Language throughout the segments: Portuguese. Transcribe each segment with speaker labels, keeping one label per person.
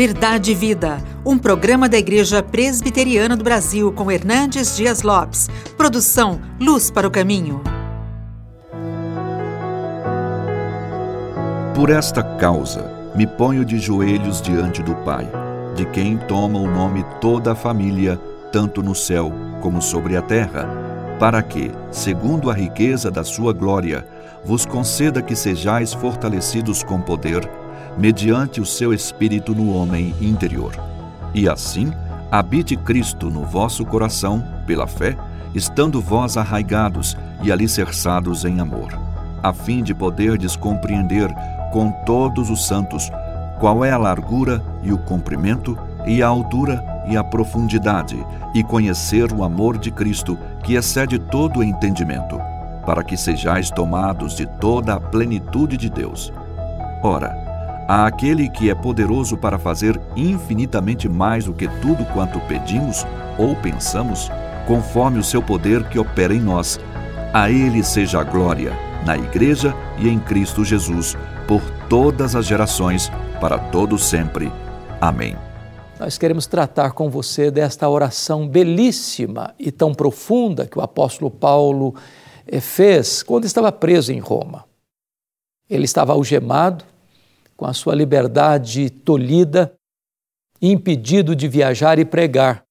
Speaker 1: Verdade e Vida, um programa da Igreja Presbiteriana do Brasil com Hernandes Dias Lopes. Produção Luz para o Caminho.
Speaker 2: Por esta causa, me ponho de joelhos diante do Pai, de quem toma o nome toda a família, tanto no céu como sobre a terra, para que, segundo a riqueza da sua glória, vos conceda que sejais fortalecidos com poder mediante o seu Espírito no homem interior. E assim, habite Cristo no vosso coração, pela fé, estando vós arraigados e alicerçados em amor, a fim de poderdes compreender com todos os santos qual é a largura e o comprimento, e a altura e a profundidade, e conhecer o amor de Cristo, que excede todo o entendimento, para que sejais tomados de toda a plenitude de Deus. Ora, àquele que é poderoso para fazer infinitamente mais do que tudo quanto pedimos ou pensamos, conforme o seu poder que opera em nós. A ele seja a glória, na Igreja e em Cristo Jesus, por todas as gerações, para todos sempre. Amém.
Speaker 3: Nós queremos tratar com você desta oração belíssima e tão profunda que o apóstolo Paulo eh, fez quando estava preso em Roma. Ele estava algemado, com a sua liberdade tolhida, impedido de viajar e pregar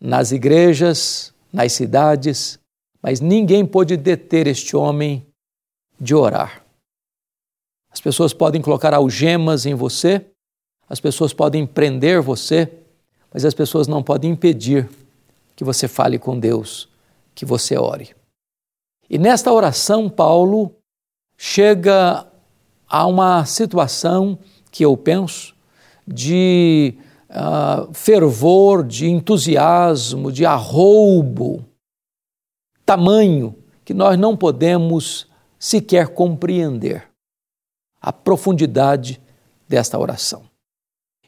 Speaker 3: nas igrejas, nas cidades, mas ninguém pôde deter este homem de orar. As pessoas podem colocar algemas em você, as pessoas podem prender você, mas as pessoas não podem impedir que você fale com Deus, que você ore. E nesta oração, Paulo chega há uma situação que eu penso de uh, fervor, de entusiasmo, de arroubo, tamanho que nós não podemos sequer compreender a profundidade desta oração.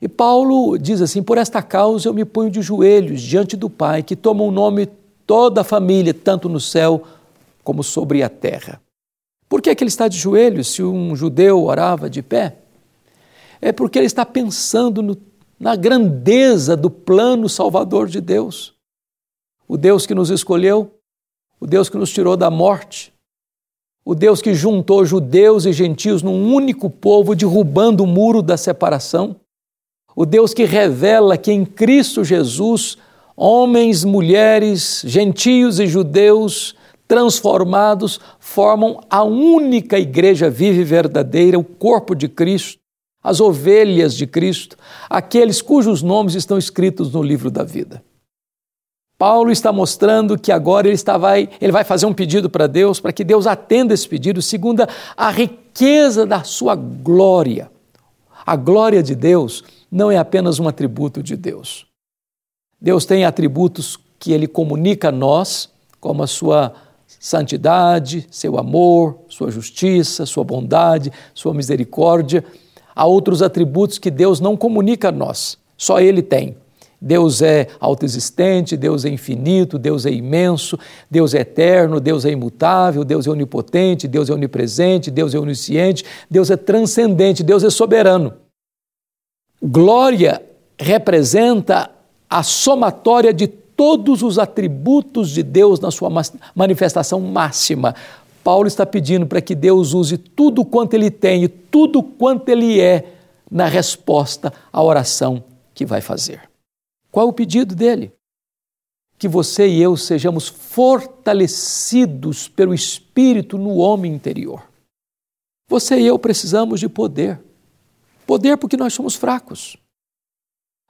Speaker 3: E Paulo diz assim: Por esta causa eu me ponho de joelhos diante do Pai, que toma o nome toda a família, tanto no céu como sobre a terra. Por que, é que ele está de joelhos se um judeu orava de pé? É porque ele está pensando no, na grandeza do plano salvador de Deus. O Deus que nos escolheu, o Deus que nos tirou da morte, o Deus que juntou judeus e gentios num único povo, derrubando o muro da separação, o Deus que revela que em Cristo Jesus, homens, mulheres, gentios e judeus transformados, formam a única igreja viva e verdadeira, o corpo de Cristo, as ovelhas de Cristo, aqueles cujos nomes estão escritos no livro da vida. Paulo está mostrando que agora ele, está, vai, ele vai fazer um pedido para Deus, para que Deus atenda esse pedido, segundo a riqueza da sua glória. A glória de Deus não é apenas um atributo de Deus. Deus tem atributos que ele comunica a nós, como a sua santidade, seu amor, sua justiça, sua bondade, sua misericórdia. Há outros atributos que Deus não comunica a nós, só Ele tem. Deus é autoexistente, Deus é infinito, Deus é imenso, Deus é eterno, Deus é imutável, Deus é onipotente, Deus é onipresente, Deus é onisciente, Deus é transcendente, Deus é soberano. Glória representa a somatória de todos os atributos de Deus na sua manifestação máxima. Paulo está pedindo para que Deus use tudo quanto ele tem e tudo quanto ele é na resposta à oração que vai fazer. Qual o pedido dele? Que você e eu sejamos fortalecidos pelo Espírito no homem interior. Você e eu precisamos de poder. Poder porque nós somos fracos.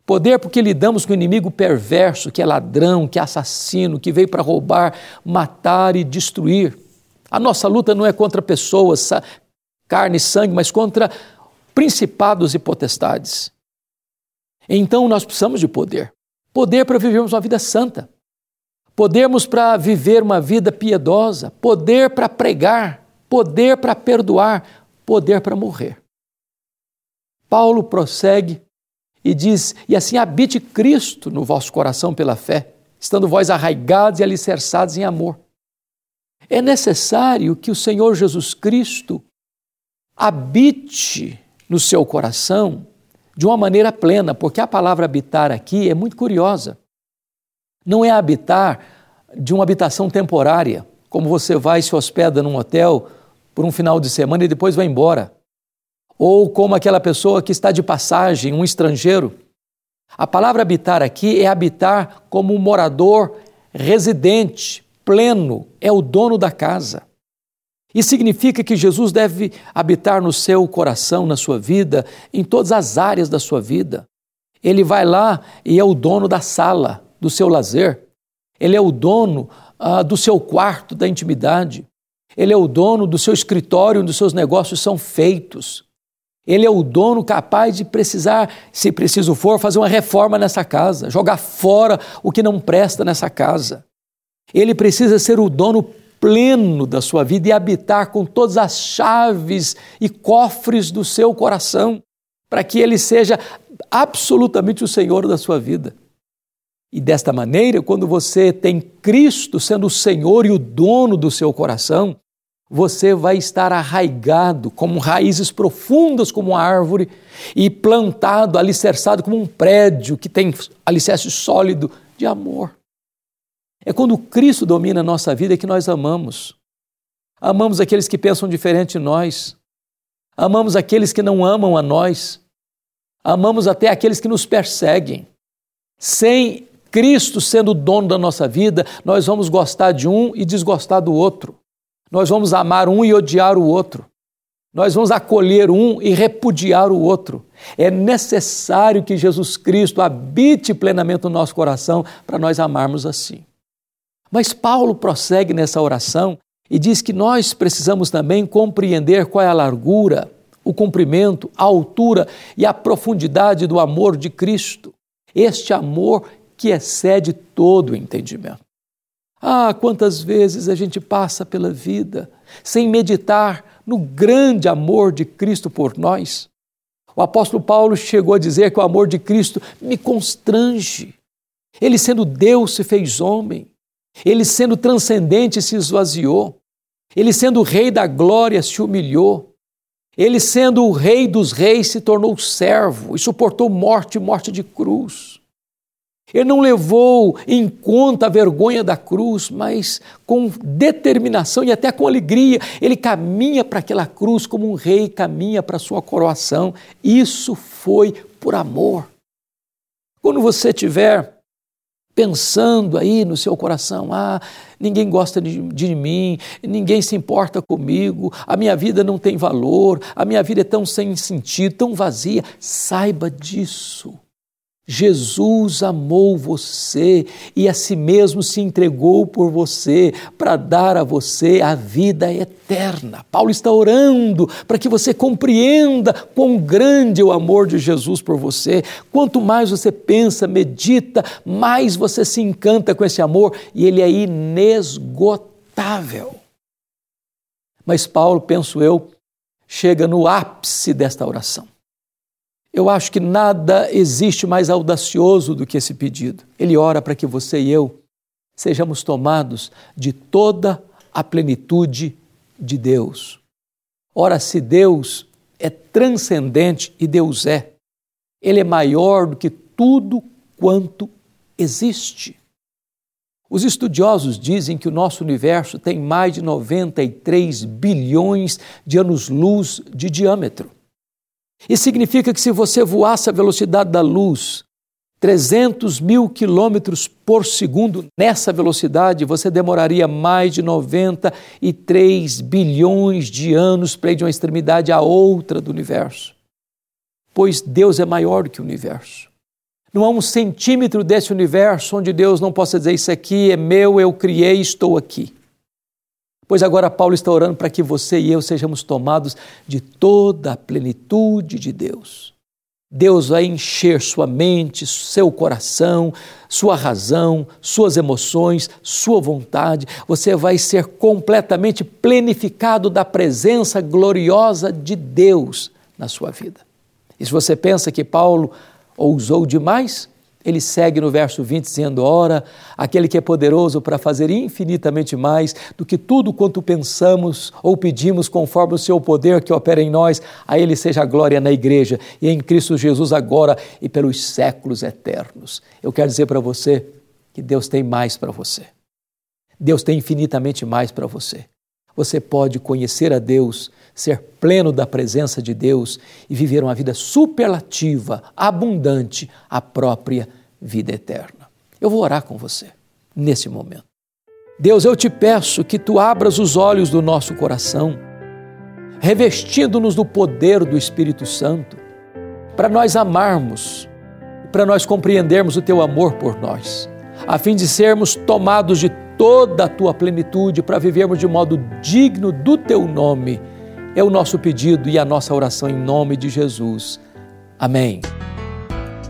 Speaker 3: Poder porque lidamos com o inimigo perverso, que é ladrão, que é assassino, que veio para roubar, matar e destruir. A nossa luta não é contra pessoas, carne e sangue, mas contra principados e potestades. Então nós precisamos de poder. Poder para vivermos uma vida santa. Podermos para viver uma vida piedosa. Poder para pregar. Poder para perdoar. Poder para morrer. Paulo prossegue e diz: E assim habite Cristo no vosso coração pela fé, estando vós arraigados e alicerçados em amor. É necessário que o Senhor Jesus Cristo habite no seu coração de uma maneira plena, porque a palavra habitar aqui é muito curiosa. Não é habitar de uma habitação temporária, como você vai e se hospeda num hotel por um final de semana e depois vai embora. Ou como aquela pessoa que está de passagem, um estrangeiro. A palavra habitar aqui é habitar como um morador residente, pleno, é o dono da casa. Isso significa que Jesus deve habitar no seu coração, na sua vida, em todas as áreas da sua vida. Ele vai lá e é o dono da sala, do seu lazer. Ele é o dono ah, do seu quarto, da intimidade. Ele é o dono do seu escritório onde os seus negócios são feitos. Ele é o dono capaz de precisar, se preciso for, fazer uma reforma nessa casa, jogar fora o que não presta nessa casa. Ele precisa ser o dono pleno da sua vida e habitar com todas as chaves e cofres do seu coração, para que ele seja absolutamente o Senhor da sua vida. E desta maneira, quando você tem Cristo sendo o Senhor e o dono do seu coração, você vai estar arraigado como raízes profundas como uma árvore e plantado, alicerçado como um prédio que tem alicerce sólido de amor. É quando Cristo domina a nossa vida que nós amamos. Amamos aqueles que pensam diferente de nós. Amamos aqueles que não amam a nós. Amamos até aqueles que nos perseguem. Sem Cristo sendo o dono da nossa vida, nós vamos gostar de um e desgostar do outro. Nós vamos amar um e odiar o outro. Nós vamos acolher um e repudiar o outro. É necessário que Jesus Cristo habite plenamente no nosso coração para nós amarmos assim. Mas Paulo prossegue nessa oração e diz que nós precisamos também compreender qual é a largura, o comprimento, a altura e a profundidade do amor de Cristo. Este amor que excede todo o entendimento. Ah, quantas vezes a gente passa pela vida sem meditar no grande amor de Cristo por nós. O apóstolo Paulo chegou a dizer que o amor de Cristo me constrange. Ele, sendo Deus, se fez homem. Ele, sendo transcendente, se esvaziou. Ele, sendo rei da glória, se humilhou. Ele, sendo o rei dos reis, se tornou servo e suportou morte, morte de cruz. Ele não levou em conta a vergonha da cruz, mas com determinação e até com alegria, ele caminha para aquela cruz como um rei caminha para a sua coroação. Isso foi por amor. Quando você tiver pensando aí no seu coração: ah, ninguém gosta de, de, mim, ninguém se importa comigo, a minha vida não tem valor, a minha vida é tão sem sentido, tão vazia. Saiba disso. Jesus amou você e a si mesmo se entregou por você para dar a você a vida eterna. Paulo está orando para que você compreenda quão grande é o amor de Jesus por você. Quanto mais você pensa, medita, mais você se encanta com esse amor e ele é inesgotável. Mas Paulo, penso eu, chega no ápice desta oração. Eu acho que nada existe mais audacioso do que esse pedido. Ele ora para que você e eu sejamos tomados de toda a plenitude de Deus. Ora, se Deus é transcendente e Deus é, Ele é maior do que tudo quanto existe. Os estudiosos dizem que o nosso universo tem mais de 93 bilhões de anos-luz de diâmetro. Isso significa que se você voasse a velocidade da luz, 300 mil quilômetros por segundo, nessa velocidade você demoraria mais de 93 bilhões de anos para ir de uma extremidade à outra do universo. Pois Deus é maior do que o universo. Não há um centímetro desse universo onde Deus não possa dizer: Isso aqui é meu, eu criei, estou aqui. Pois agora Paulo está orando para que você e eu sejamos tomados de toda a plenitude de Deus. Deus vai encher sua mente, seu coração, sua razão, suas emoções, sua vontade. Você vai ser completamente plenificado da presença gloriosa de Deus na sua vida. E se você pensa que Paulo ousou demais, Ele segue no verso 20 dizendo: Ora, aquele que é poderoso para fazer infinitamente mais do que tudo quanto pensamos ou pedimos, conforme o seu poder que opera em nós, a Ele seja a glória na igreja e em Cristo Jesus agora e pelos séculos eternos. Eu quero dizer para você que Deus tem mais para você. Deus tem infinitamente mais para você. Você pode conhecer a Deus, ser pleno da presença de Deus e viver uma vida superlativa, abundante, a própria vida eterna. Eu vou orar com você nesse momento. Deus, eu te peço que tu abras os olhos do nosso coração, revestindo-nos do poder do Espírito Santo, para nós amarmos, para nós compreendermos o teu amor por nós, a fim de sermos tomados de toda a tua plenitude para vivermos de modo digno do teu nome. É o nosso pedido e a nossa oração em nome de Jesus. Amém.